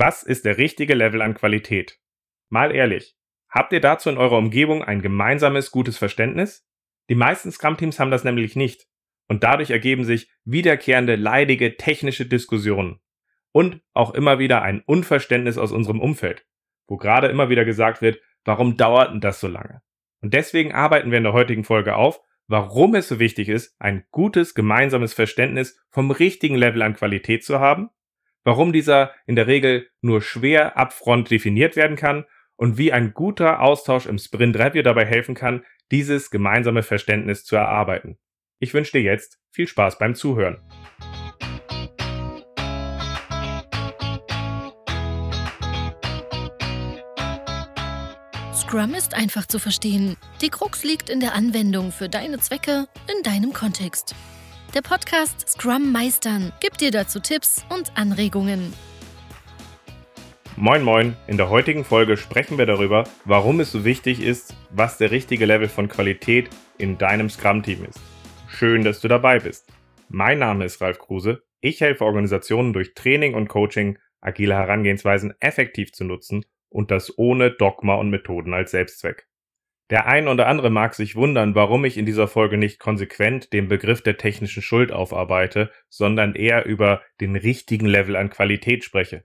Was ist der richtige Level an Qualität? Mal ehrlich, habt ihr dazu in eurer Umgebung ein gemeinsames gutes Verständnis? Die meisten Scrum-Teams haben das nämlich nicht. Und dadurch ergeben sich wiederkehrende, leidige technische Diskussionen. Und auch immer wieder ein Unverständnis aus unserem Umfeld, wo gerade immer wieder gesagt wird, warum dauert denn das so lange? Und deswegen arbeiten wir in der heutigen Folge auf, warum es so wichtig ist, ein gutes gemeinsames Verständnis vom richtigen Level an Qualität zu haben, warum dieser in der Regel nur schwer upfront definiert werden kann und wie ein guter Austausch im Sprint Review dabei helfen kann, dieses gemeinsame Verständnis zu erarbeiten. Ich wünsche dir jetzt viel Spaß beim Zuhören. Scrum ist einfach zu verstehen. Die Krux liegt in der Anwendung für deine Zwecke in deinem Kontext. Der Podcast Scrum Meistern gibt dir dazu Tipps und Anregungen. Moin Moin, in der heutigen Folge sprechen wir darüber, warum es so wichtig ist, was der richtige Level von Qualität in deinem Scrum-Team ist. Schön, dass du dabei bist. Mein Name ist Ralf Kruse. Ich helfe Organisationen durch Training und Coaching, agile Herangehensweisen effektiv zu nutzen und das ohne Dogma und Methoden als Selbstzweck. Der ein oder andere mag sich wundern, warum ich in dieser Folge nicht konsequent den Begriff der technischen Schuld aufarbeite, sondern eher über den richtigen Level an Qualität spreche.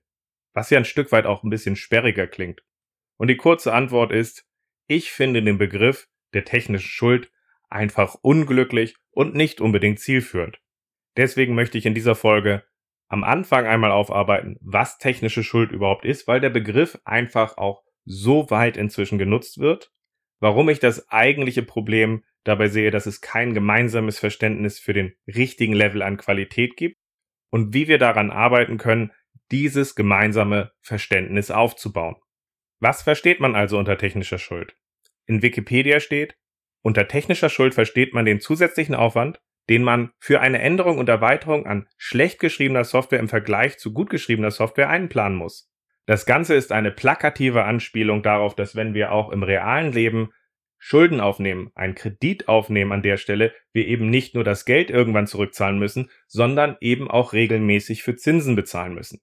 Was ja ein Stück weit auch ein bisschen sperriger klingt. Und die kurze Antwort ist, ich finde den Begriff der technischen Schuld einfach unglücklich und nicht unbedingt zielführend. Deswegen möchte ich in dieser Folge am Anfang einmal aufarbeiten, was technische Schuld überhaupt ist, weil der Begriff einfach auch so weit inzwischen genutzt wird, warum ich das eigentliche Problem dabei sehe, dass es kein gemeinsames Verständnis für den richtigen Level an Qualität gibt und wie wir daran arbeiten können, dieses gemeinsame Verständnis aufzubauen. Was versteht man also unter technischer Schuld? In Wikipedia steht, unter technischer Schuld versteht man den zusätzlichen Aufwand, den man für eine Änderung und Erweiterung an schlecht geschriebener Software im Vergleich zu gut geschriebener Software einplanen muss. Das Ganze ist eine plakative Anspielung darauf, dass wenn wir auch im realen Leben Schulden aufnehmen, einen Kredit aufnehmen an der Stelle, wir eben nicht nur das Geld irgendwann zurückzahlen müssen, sondern eben auch regelmäßig für Zinsen bezahlen müssen.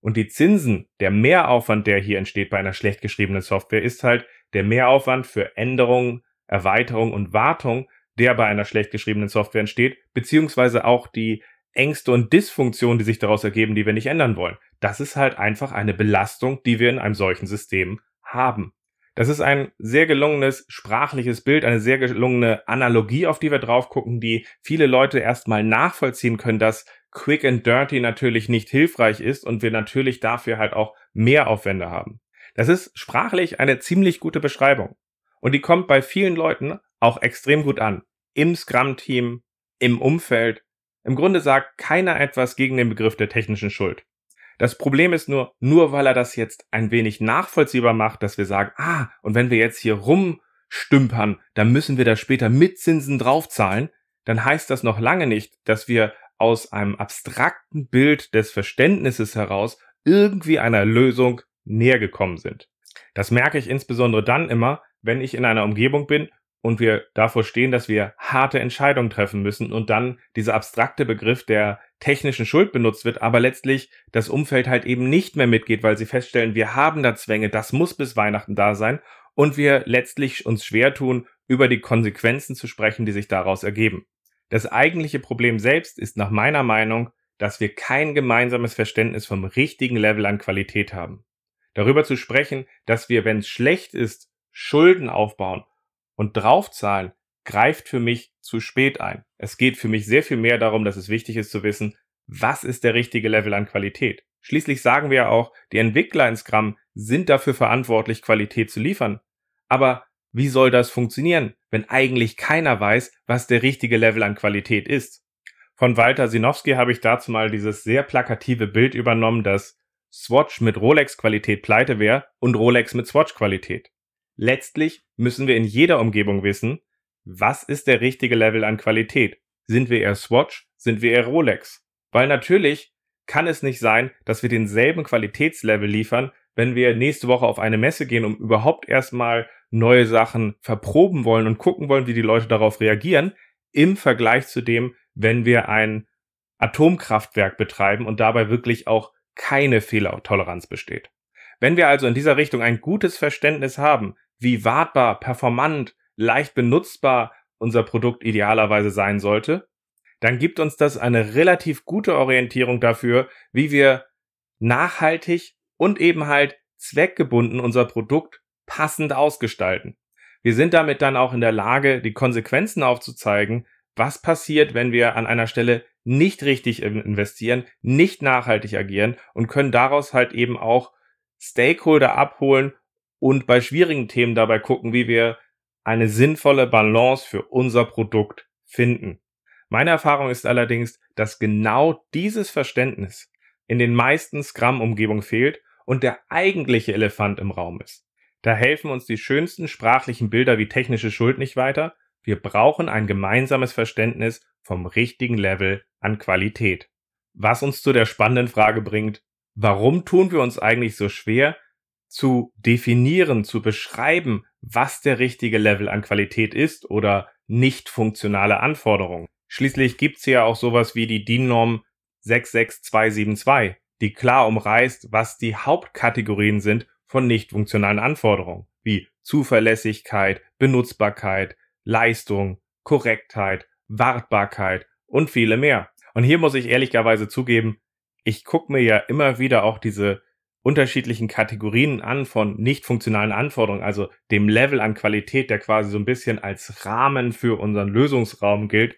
Und die Zinsen, der Mehraufwand, der hier entsteht bei einer schlecht geschriebenen Software, ist halt der Mehraufwand für Änderungen, Erweiterung und Wartung, der bei einer schlecht geschriebenen Software entsteht, beziehungsweise auch die Ängste und Dysfunktionen, die sich daraus ergeben, die wir nicht ändern wollen. Das ist halt einfach eine Belastung, die wir in einem solchen System haben. Das ist ein sehr gelungenes sprachliches Bild, eine sehr gelungene Analogie, auf die wir drauf gucken, die viele Leute erstmal nachvollziehen können, dass Quick and Dirty natürlich nicht hilfreich ist und wir natürlich dafür halt auch mehr Aufwände haben. Das ist sprachlich eine ziemlich gute Beschreibung. Und die kommt bei vielen Leuten auch extrem gut an. Im Scrum-Team, im Umfeld. Im Grunde sagt keiner etwas gegen den Begriff der technischen Schuld. Das Problem ist nur, nur weil er das jetzt ein wenig nachvollziehbar macht, dass wir sagen, ah, und wenn wir jetzt hier rumstümpern, dann müssen wir da später mit Zinsen draufzahlen, dann heißt das noch lange nicht, dass wir aus einem abstrakten Bild des Verständnisses heraus irgendwie einer Lösung näher gekommen sind. Das merke ich insbesondere dann immer, wenn ich in einer Umgebung bin und wir davor stehen, dass wir harte Entscheidungen treffen müssen und dann dieser abstrakte Begriff der technischen Schuld benutzt wird, aber letztlich das Umfeld halt eben nicht mehr mitgeht, weil sie feststellen, wir haben da Zwänge, das muss bis Weihnachten da sein und wir letztlich uns schwer tun, über die Konsequenzen zu sprechen, die sich daraus ergeben. Das eigentliche Problem selbst ist nach meiner Meinung, dass wir kein gemeinsames Verständnis vom richtigen Level an Qualität haben. Darüber zu sprechen, dass wir, wenn es schlecht ist, Schulden aufbauen und draufzahlen, greift für mich zu spät ein. Es geht für mich sehr viel mehr darum, dass es wichtig ist zu wissen, was ist der richtige Level an Qualität. Schließlich sagen wir ja auch, die Entwickler in Scrum sind dafür verantwortlich, Qualität zu liefern. Aber wie soll das funktionieren, wenn eigentlich keiner weiß, was der richtige Level an Qualität ist? Von Walter Sinowski habe ich dazu mal dieses sehr plakative Bild übernommen, dass Swatch mit Rolex Qualität pleite wäre und Rolex mit Swatch Qualität. Letztlich müssen wir in jeder Umgebung wissen, was ist der richtige Level an Qualität? Sind wir eher Swatch? Sind wir eher Rolex? Weil natürlich kann es nicht sein, dass wir denselben Qualitätslevel liefern, wenn wir nächste Woche auf eine Messe gehen, um überhaupt erstmal neue Sachen verproben wollen und gucken wollen, wie die Leute darauf reagieren, im Vergleich zu dem, wenn wir ein Atomkraftwerk betreiben und dabei wirklich auch keine Fehlertoleranz besteht. Wenn wir also in dieser Richtung ein gutes Verständnis haben, wie wartbar, performant, leicht benutzbar unser Produkt idealerweise sein sollte, dann gibt uns das eine relativ gute Orientierung dafür, wie wir nachhaltig und eben halt zweckgebunden unser Produkt passend ausgestalten. Wir sind damit dann auch in der Lage, die Konsequenzen aufzuzeigen, was passiert, wenn wir an einer Stelle nicht richtig investieren, nicht nachhaltig agieren und können daraus halt eben auch Stakeholder abholen und bei schwierigen Themen dabei gucken, wie wir eine sinnvolle Balance für unser Produkt finden. Meine Erfahrung ist allerdings, dass genau dieses Verständnis in den meisten Scrum-Umgebungen fehlt und der eigentliche Elefant im Raum ist. Da helfen uns die schönsten sprachlichen Bilder wie technische Schuld nicht weiter. Wir brauchen ein gemeinsames Verständnis vom richtigen Level an Qualität. Was uns zu der spannenden Frage bringt, warum tun wir uns eigentlich so schwer, zu definieren, zu beschreiben, was der richtige Level an Qualität ist oder nicht funktionale Anforderungen. Schließlich gibt's ja auch sowas wie die DIN-Norm 66272, die klar umreißt, was die Hauptkategorien sind von nicht funktionalen Anforderungen, wie Zuverlässigkeit, Benutzbarkeit, Leistung, Korrektheit, Wartbarkeit und viele mehr. Und hier muss ich ehrlicherweise zugeben, ich gucke mir ja immer wieder auch diese unterschiedlichen Kategorien an von nicht funktionalen Anforderungen, also dem Level an Qualität, der quasi so ein bisschen als Rahmen für unseren Lösungsraum gilt.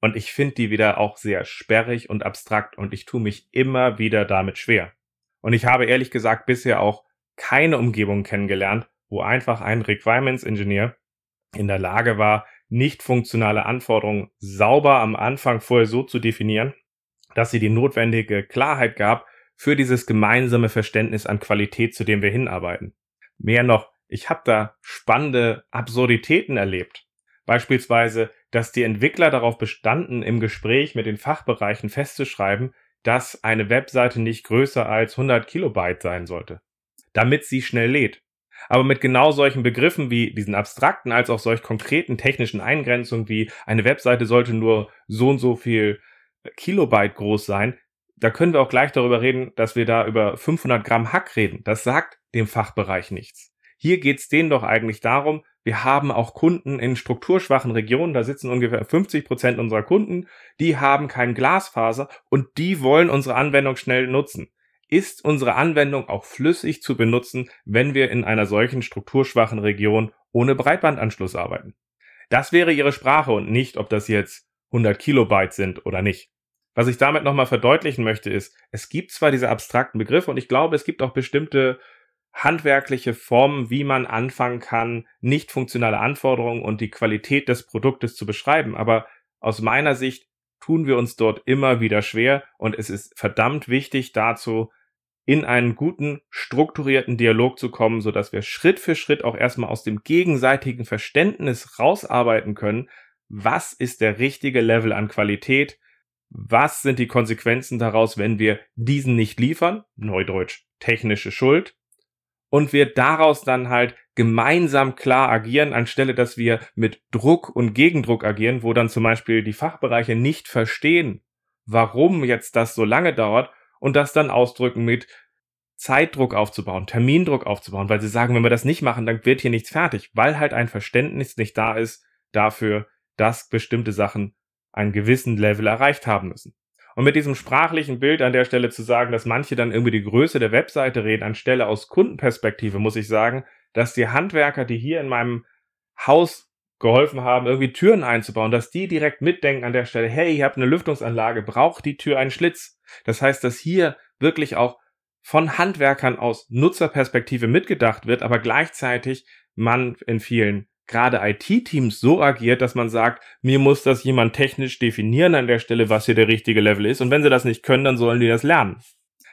Und ich finde die wieder auch sehr sperrig und abstrakt und ich tue mich immer wieder damit schwer. Und ich habe ehrlich gesagt bisher auch keine Umgebung kennengelernt, wo einfach ein Requirements Engineer in der Lage war, nicht funktionale Anforderungen sauber am Anfang vorher so zu definieren, dass sie die notwendige Klarheit gab, für dieses gemeinsame Verständnis an Qualität, zu dem wir hinarbeiten. Mehr noch, ich habe da spannende Absurditäten erlebt. Beispielsweise, dass die Entwickler darauf bestanden, im Gespräch mit den Fachbereichen festzuschreiben, dass eine Webseite nicht größer als 100 Kilobyte sein sollte, damit sie schnell lädt. Aber mit genau solchen Begriffen wie diesen abstrakten als auch solch konkreten technischen Eingrenzungen wie eine Webseite sollte nur so und so viel Kilobyte groß sein, da können wir auch gleich darüber reden, dass wir da über 500 Gramm Hack reden. Das sagt dem Fachbereich nichts. Hier geht's denen doch eigentlich darum, wir haben auch Kunden in strukturschwachen Regionen, da sitzen ungefähr 50 Prozent unserer Kunden, die haben kein Glasfaser und die wollen unsere Anwendung schnell nutzen. Ist unsere Anwendung auch flüssig zu benutzen, wenn wir in einer solchen strukturschwachen Region ohne Breitbandanschluss arbeiten? Das wäre ihre Sprache und nicht, ob das jetzt 100 Kilobyte sind oder nicht. Was ich damit nochmal verdeutlichen möchte, ist, es gibt zwar diese abstrakten Begriffe und ich glaube, es gibt auch bestimmte handwerkliche Formen, wie man anfangen kann, nicht funktionale Anforderungen und die Qualität des Produktes zu beschreiben. Aber aus meiner Sicht tun wir uns dort immer wieder schwer und es ist verdammt wichtig dazu, in einen guten, strukturierten Dialog zu kommen, so dass wir Schritt für Schritt auch erstmal aus dem gegenseitigen Verständnis rausarbeiten können, was ist der richtige Level an Qualität, was sind die Konsequenzen daraus, wenn wir diesen nicht liefern, neudeutsch technische Schuld, und wir daraus dann halt gemeinsam klar agieren, anstelle dass wir mit Druck und Gegendruck agieren, wo dann zum Beispiel die Fachbereiche nicht verstehen, warum jetzt das so lange dauert und das dann ausdrücken mit Zeitdruck aufzubauen, Termindruck aufzubauen, weil sie sagen, wenn wir das nicht machen, dann wird hier nichts fertig, weil halt ein Verständnis nicht da ist dafür, dass bestimmte Sachen einen gewissen Level erreicht haben müssen. Und mit diesem sprachlichen Bild an der Stelle zu sagen, dass manche dann irgendwie die Größe der Webseite reden, anstelle aus Kundenperspektive, muss ich sagen, dass die Handwerker, die hier in meinem Haus geholfen haben, irgendwie Türen einzubauen, dass die direkt mitdenken an der Stelle, hey, ihr habt eine Lüftungsanlage, braucht die Tür einen Schlitz? Das heißt, dass hier wirklich auch von Handwerkern aus Nutzerperspektive mitgedacht wird, aber gleichzeitig man in vielen gerade IT-Teams so agiert, dass man sagt, mir muss das jemand technisch definieren an der Stelle, was hier der richtige Level ist. Und wenn sie das nicht können, dann sollen die das lernen.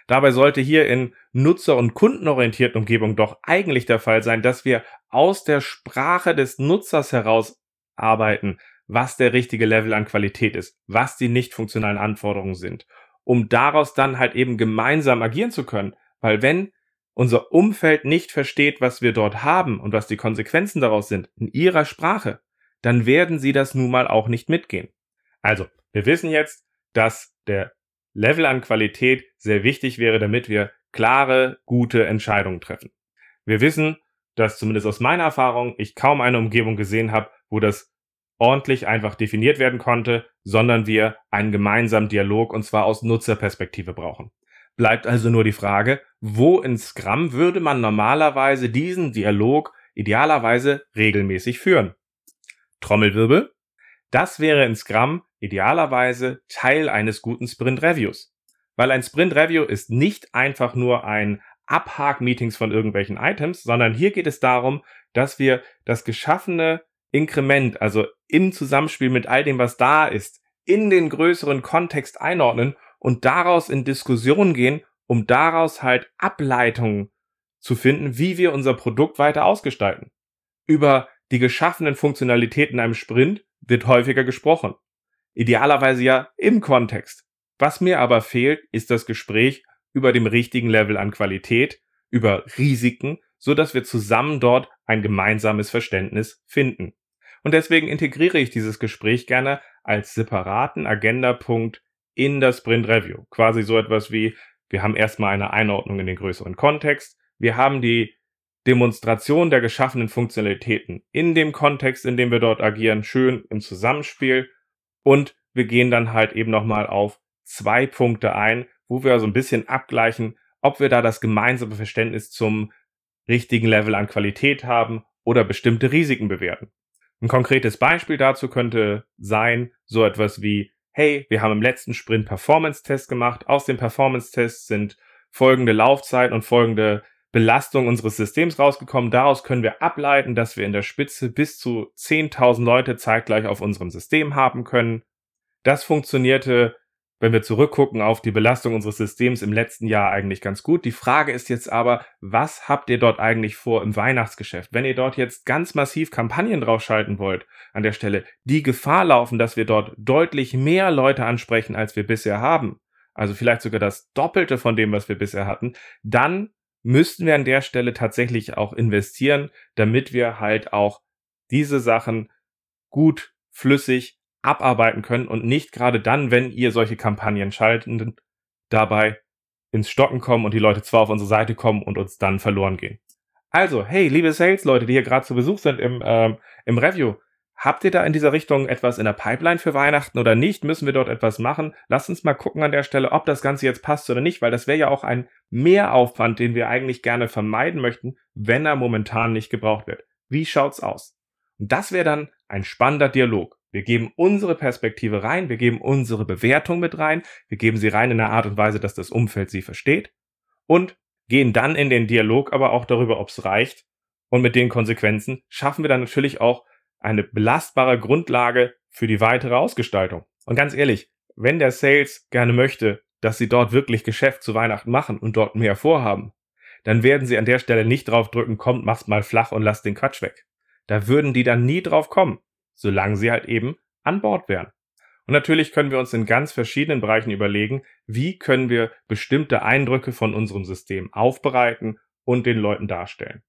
Dabei sollte hier in nutzer- und kundenorientierten Umgebung doch eigentlich der Fall sein, dass wir aus der Sprache des Nutzers heraus arbeiten, was der richtige Level an Qualität ist, was die nicht funktionalen Anforderungen sind, um daraus dann halt eben gemeinsam agieren zu können. Weil wenn unser Umfeld nicht versteht, was wir dort haben und was die Konsequenzen daraus sind, in ihrer Sprache, dann werden sie das nun mal auch nicht mitgehen. Also, wir wissen jetzt, dass der Level an Qualität sehr wichtig wäre, damit wir klare, gute Entscheidungen treffen. Wir wissen, dass zumindest aus meiner Erfahrung ich kaum eine Umgebung gesehen habe, wo das ordentlich einfach definiert werden konnte, sondern wir einen gemeinsamen Dialog und zwar aus Nutzerperspektive brauchen. Bleibt also nur die Frage, wo in Scrum würde man normalerweise diesen Dialog idealerweise regelmäßig führen? Trommelwirbel. Das wäre in Scrum idealerweise Teil eines guten Sprint Reviews. Weil ein Sprint Review ist nicht einfach nur ein Abhak-Meetings von irgendwelchen Items, sondern hier geht es darum, dass wir das geschaffene Inkrement, also im Zusammenspiel mit all dem, was da ist, in den größeren Kontext einordnen und daraus in Diskussion gehen, um daraus halt Ableitungen zu finden, wie wir unser Produkt weiter ausgestalten. Über die geschaffenen Funktionalitäten in einem Sprint wird häufiger gesprochen. Idealerweise ja im Kontext. Was mir aber fehlt, ist das Gespräch über dem richtigen Level an Qualität, über Risiken, so dass wir zusammen dort ein gemeinsames Verständnis finden. Und deswegen integriere ich dieses Gespräch gerne als separaten Agendapunkt in das Sprint Review. Quasi so etwas wie, wir haben erstmal eine Einordnung in den größeren Kontext, wir haben die Demonstration der geschaffenen Funktionalitäten in dem Kontext, in dem wir dort agieren, schön im Zusammenspiel und wir gehen dann halt eben nochmal auf zwei Punkte ein, wo wir so ein bisschen abgleichen, ob wir da das gemeinsame Verständnis zum richtigen Level an Qualität haben oder bestimmte Risiken bewerten. Ein konkretes Beispiel dazu könnte sein, so etwas wie, hey, wir haben im letzten Sprint Performance-Test gemacht. Aus dem Performance-Test sind folgende Laufzeit und folgende Belastung unseres Systems rausgekommen. Daraus können wir ableiten, dass wir in der Spitze bis zu 10.000 Leute zeitgleich auf unserem System haben können. Das funktionierte wenn wir zurückgucken auf die Belastung unseres Systems im letzten Jahr eigentlich ganz gut. Die Frage ist jetzt aber, was habt ihr dort eigentlich vor im Weihnachtsgeschäft? Wenn ihr dort jetzt ganz massiv Kampagnen draufschalten wollt, an der Stelle, die Gefahr laufen, dass wir dort deutlich mehr Leute ansprechen, als wir bisher haben, also vielleicht sogar das Doppelte von dem, was wir bisher hatten, dann müssten wir an der Stelle tatsächlich auch investieren, damit wir halt auch diese Sachen gut, flüssig abarbeiten können und nicht gerade dann, wenn ihr solche Kampagnen schalten, dabei ins Stocken kommen und die Leute zwar auf unsere Seite kommen und uns dann verloren gehen. Also, hey, liebe Sales-Leute, die hier gerade zu Besuch sind im, ähm, im Review, habt ihr da in dieser Richtung etwas in der Pipeline für Weihnachten oder nicht? Müssen wir dort etwas machen? Lasst uns mal gucken an der Stelle, ob das Ganze jetzt passt oder nicht, weil das wäre ja auch ein Mehraufwand, den wir eigentlich gerne vermeiden möchten, wenn er momentan nicht gebraucht wird. Wie schaut's aus? Und das wäre dann ein spannender Dialog. Wir geben unsere Perspektive rein, wir geben unsere Bewertung mit rein, wir geben sie rein in einer Art und Weise, dass das Umfeld sie versteht und gehen dann in den Dialog aber auch darüber, ob es reicht. Und mit den Konsequenzen schaffen wir dann natürlich auch eine belastbare Grundlage für die weitere Ausgestaltung. Und ganz ehrlich, wenn der Sales gerne möchte, dass sie dort wirklich Geschäft zu Weihnachten machen und dort mehr vorhaben, dann werden sie an der Stelle nicht drauf drücken, kommt, mach's mal flach und lass den Quatsch weg. Da würden die dann nie drauf kommen solange sie halt eben an Bord wären. Und natürlich können wir uns in ganz verschiedenen Bereichen überlegen, wie können wir bestimmte Eindrücke von unserem System aufbereiten und den Leuten darstellen.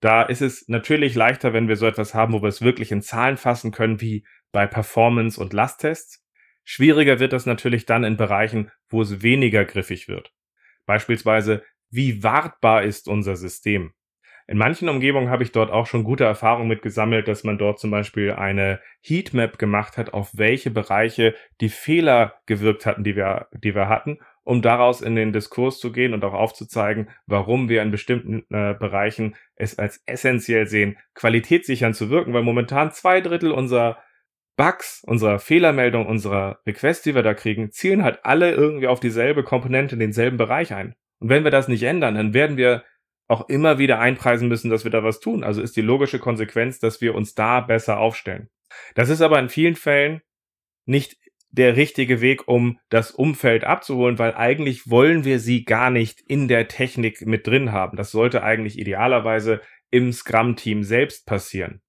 Da ist es natürlich leichter, wenn wir so etwas haben, wo wir es wirklich in Zahlen fassen können, wie bei Performance- und Lasttests. Schwieriger wird das natürlich dann in Bereichen, wo es weniger griffig wird. Beispielsweise, wie wartbar ist unser System? In manchen Umgebungen habe ich dort auch schon gute Erfahrungen mit gesammelt, dass man dort zum Beispiel eine Heatmap gemacht hat, auf welche Bereiche die Fehler gewirkt hatten, die wir, die wir hatten, um daraus in den Diskurs zu gehen und auch aufzuzeigen, warum wir in bestimmten äh, Bereichen es als essentiell sehen, qualitätssichern zu wirken, weil momentan zwei Drittel unserer Bugs, unserer Fehlermeldung, unserer Requests, die wir da kriegen, zielen halt alle irgendwie auf dieselbe Komponente denselben Bereich ein. Und wenn wir das nicht ändern, dann werden wir auch immer wieder einpreisen müssen, dass wir da was tun. Also ist die logische Konsequenz, dass wir uns da besser aufstellen. Das ist aber in vielen Fällen nicht der richtige Weg, um das Umfeld abzuholen, weil eigentlich wollen wir sie gar nicht in der Technik mit drin haben. Das sollte eigentlich idealerweise im Scrum-Team selbst passieren.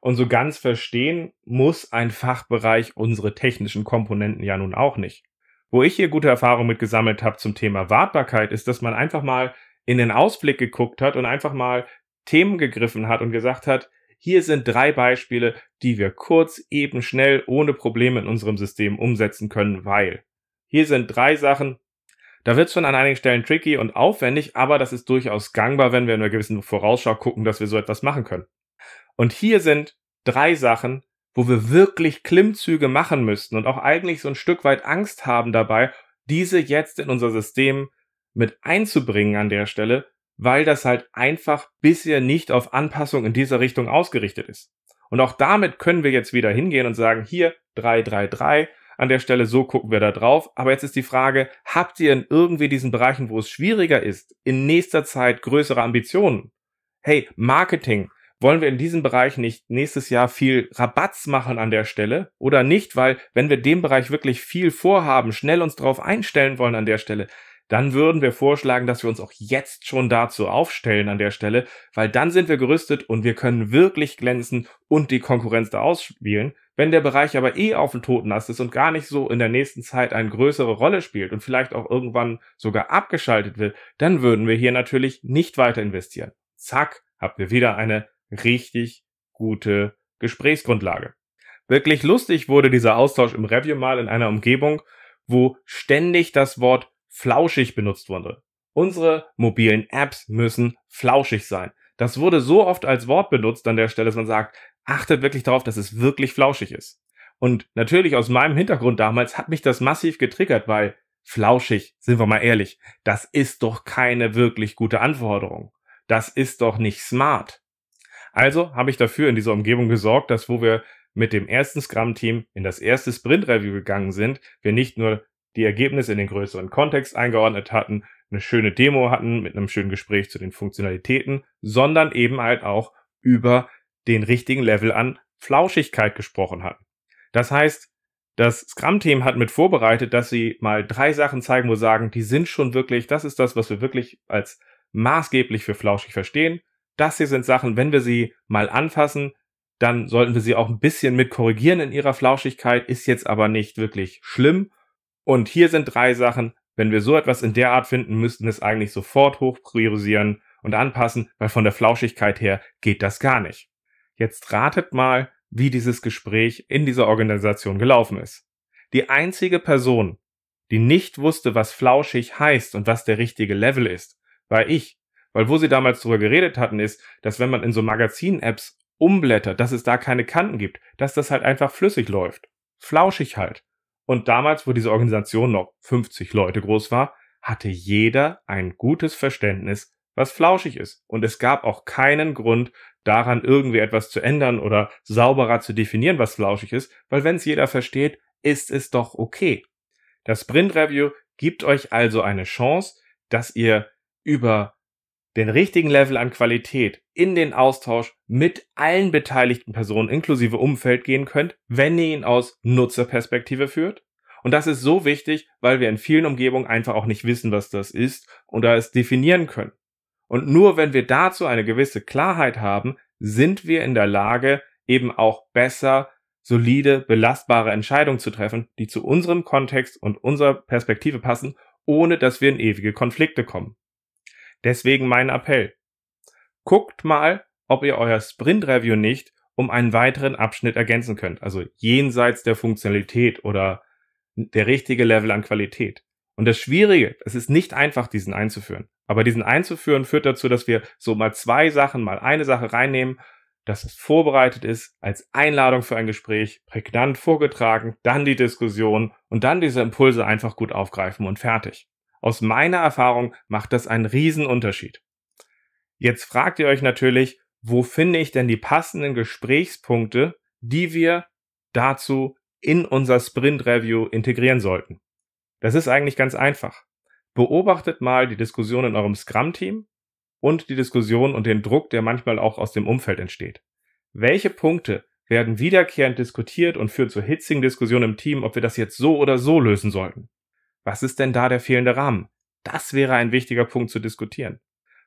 Und so ganz verstehen muss ein Fachbereich unsere technischen Komponenten ja nun auch nicht. Wo ich hier gute Erfahrungen mit gesammelt habe zum Thema Wartbarkeit, ist, dass man einfach mal in den Ausblick geguckt hat und einfach mal Themen gegriffen hat und gesagt hat, hier sind drei Beispiele, die wir kurz, eben, schnell, ohne Probleme in unserem System umsetzen können, weil Hier sind drei Sachen. Da wird es schon an einigen Stellen tricky und aufwendig, aber das ist durchaus gangbar, wenn wir in einer gewissen Vorausschau gucken, dass wir so etwas machen können. Und hier sind drei Sachen, wo wir wirklich Klimmzüge machen müssten und auch eigentlich so ein Stück weit Angst haben dabei, diese jetzt in unser System mit einzubringen an der Stelle, weil das halt einfach bisher nicht auf Anpassung in dieser Richtung ausgerichtet ist. Und auch damit können wir jetzt wieder hingehen und sagen, hier 333, an der Stelle, so gucken wir da drauf. Aber jetzt ist die Frage, habt ihr in irgendwie diesen Bereichen, wo es schwieriger ist, in nächster Zeit größere Ambitionen? Hey, Marketing, wollen wir in diesem Bereich nicht nächstes Jahr viel Rabatz machen an der Stelle oder nicht, weil wenn wir dem Bereich wirklich viel vorhaben, schnell uns darauf einstellen wollen an der Stelle, dann würden wir vorschlagen, dass wir uns auch jetzt schon dazu aufstellen an der Stelle, weil dann sind wir gerüstet und wir können wirklich glänzen und die Konkurrenz da ausspielen. Wenn der Bereich aber eh auf dem toten Ast ist und gar nicht so in der nächsten Zeit eine größere Rolle spielt und vielleicht auch irgendwann sogar abgeschaltet wird, dann würden wir hier natürlich nicht weiter investieren. Zack, habt ihr wieder eine richtig gute Gesprächsgrundlage. Wirklich lustig wurde dieser Austausch im Review mal in einer Umgebung, wo ständig das Wort flauschig benutzt wurde. Unsere mobilen Apps müssen flauschig sein. Das wurde so oft als Wort benutzt an der Stelle, dass man sagt, achtet wirklich darauf, dass es wirklich flauschig ist. Und natürlich aus meinem Hintergrund damals hat mich das massiv getriggert, weil flauschig, sind wir mal ehrlich, das ist doch keine wirklich gute Anforderung. Das ist doch nicht smart. Also habe ich dafür in dieser Umgebung gesorgt, dass wo wir mit dem ersten Scrum-Team in das erste Sprint-Review gegangen sind, wir nicht nur die Ergebnisse in den größeren Kontext eingeordnet hatten, eine schöne Demo hatten mit einem schönen Gespräch zu den Funktionalitäten, sondern eben halt auch über den richtigen Level an Flauschigkeit gesprochen hatten. Das heißt, das Scrum-Team hat mit vorbereitet, dass sie mal drei Sachen zeigen, wo sagen, die sind schon wirklich, das ist das, was wir wirklich als maßgeblich für flauschig verstehen das hier sind Sachen, wenn wir sie mal anfassen, dann sollten wir sie auch ein bisschen mit korrigieren in ihrer Flauschigkeit, ist jetzt aber nicht wirklich schlimm. Und hier sind drei Sachen, wenn wir so etwas in der Art finden, müssten es eigentlich sofort hoch priorisieren und anpassen, weil von der Flauschigkeit her geht das gar nicht. Jetzt ratet mal, wie dieses Gespräch in dieser Organisation gelaufen ist. Die einzige Person, die nicht wusste, was flauschig heißt und was der richtige Level ist, war ich. Weil wo sie damals drüber geredet hatten, ist, dass wenn man in so Magazin-Apps umblättert, dass es da keine Kanten gibt, dass das halt einfach flüssig läuft. Flauschig halt. Und damals, wo diese Organisation noch 50 Leute groß war, hatte jeder ein gutes Verständnis, was flauschig ist. Und es gab auch keinen Grund, daran irgendwie etwas zu ändern oder sauberer zu definieren, was flauschig ist, weil wenn es jeder versteht, ist es doch okay. Das Sprint Review gibt euch also eine Chance, dass ihr über den richtigen Level an Qualität in den Austausch mit allen beteiligten Personen inklusive Umfeld gehen könnt, wenn ihr ihn aus Nutzerperspektive führt. Und das ist so wichtig, weil wir in vielen Umgebungen einfach auch nicht wissen, was das ist und da es definieren können. Und nur wenn wir dazu eine gewisse Klarheit haben, sind wir in der Lage, eben auch besser, solide, belastbare Entscheidungen zu treffen, die zu unserem Kontext und unserer Perspektive passen, ohne dass wir in ewige Konflikte kommen. Deswegen mein Appell. Guckt mal, ob ihr euer Sprint Review nicht um einen weiteren Abschnitt ergänzen könnt. Also jenseits der Funktionalität oder der richtige Level an Qualität. Und das Schwierige, es ist nicht einfach, diesen einzuführen. Aber diesen einzuführen führt dazu, dass wir so mal zwei Sachen, mal eine Sache reinnehmen, dass es vorbereitet ist als Einladung für ein Gespräch, prägnant vorgetragen, dann die Diskussion und dann diese Impulse einfach gut aufgreifen und fertig. Aus meiner Erfahrung macht das einen riesen Unterschied. Jetzt fragt ihr euch natürlich, wo finde ich denn die passenden Gesprächspunkte, die wir dazu in unser Sprint Review integrieren sollten. Das ist eigentlich ganz einfach. Beobachtet mal die Diskussion in eurem Scrum-Team und die Diskussion und den Druck, der manchmal auch aus dem Umfeld entsteht. Welche Punkte werden wiederkehrend diskutiert und führen zur hitzigen Diskussion im Team, ob wir das jetzt so oder so lösen sollten? Was ist denn da der fehlende Rahmen? Das wäre ein wichtiger Punkt zu diskutieren.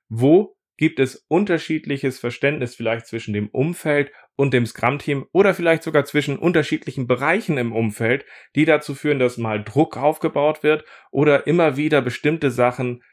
Wo gibt es unterschiedliches Verständnis vielleicht zwischen dem Umfeld und dem Scrum-Team oder vielleicht sogar zwischen unterschiedlichen Bereichen im Umfeld, die dazu führen, dass mal Druck aufgebaut wird oder immer wieder bestimmte Sachen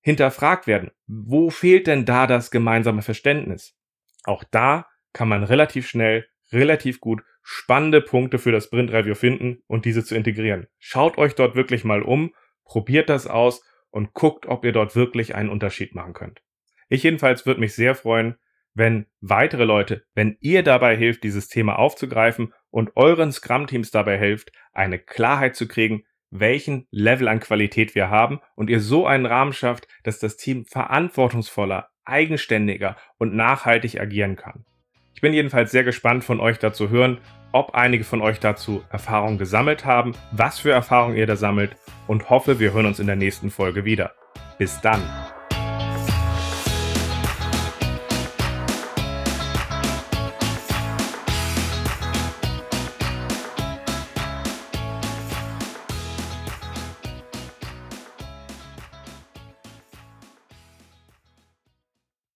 hinterfragt werden. Wo fehlt denn da das gemeinsame Verständnis? Auch da kann man relativ schnell, relativ gut spannende Punkte für das Sprint Review finden und diese zu integrieren. Schaut euch dort wirklich mal um, probiert das aus und guckt, ob ihr dort wirklich einen Unterschied machen könnt. Ich jedenfalls würde mich sehr freuen, wenn weitere Leute, wenn ihr dabei hilft, dieses Thema aufzugreifen und euren Scrum-Teams dabei hilft, eine Klarheit zu kriegen, welchen Level an Qualität wir haben und ihr so einen Rahmen schafft, dass das Team verantwortungsvoller, eigenständiger und nachhaltig agieren kann. Ich bin jedenfalls sehr gespannt von euch dazu hören, ob einige von euch dazu Erfahrungen gesammelt haben, was für Erfahrungen ihr da sammelt und hoffe, wir hören uns in der nächsten Folge wieder. Bis dann!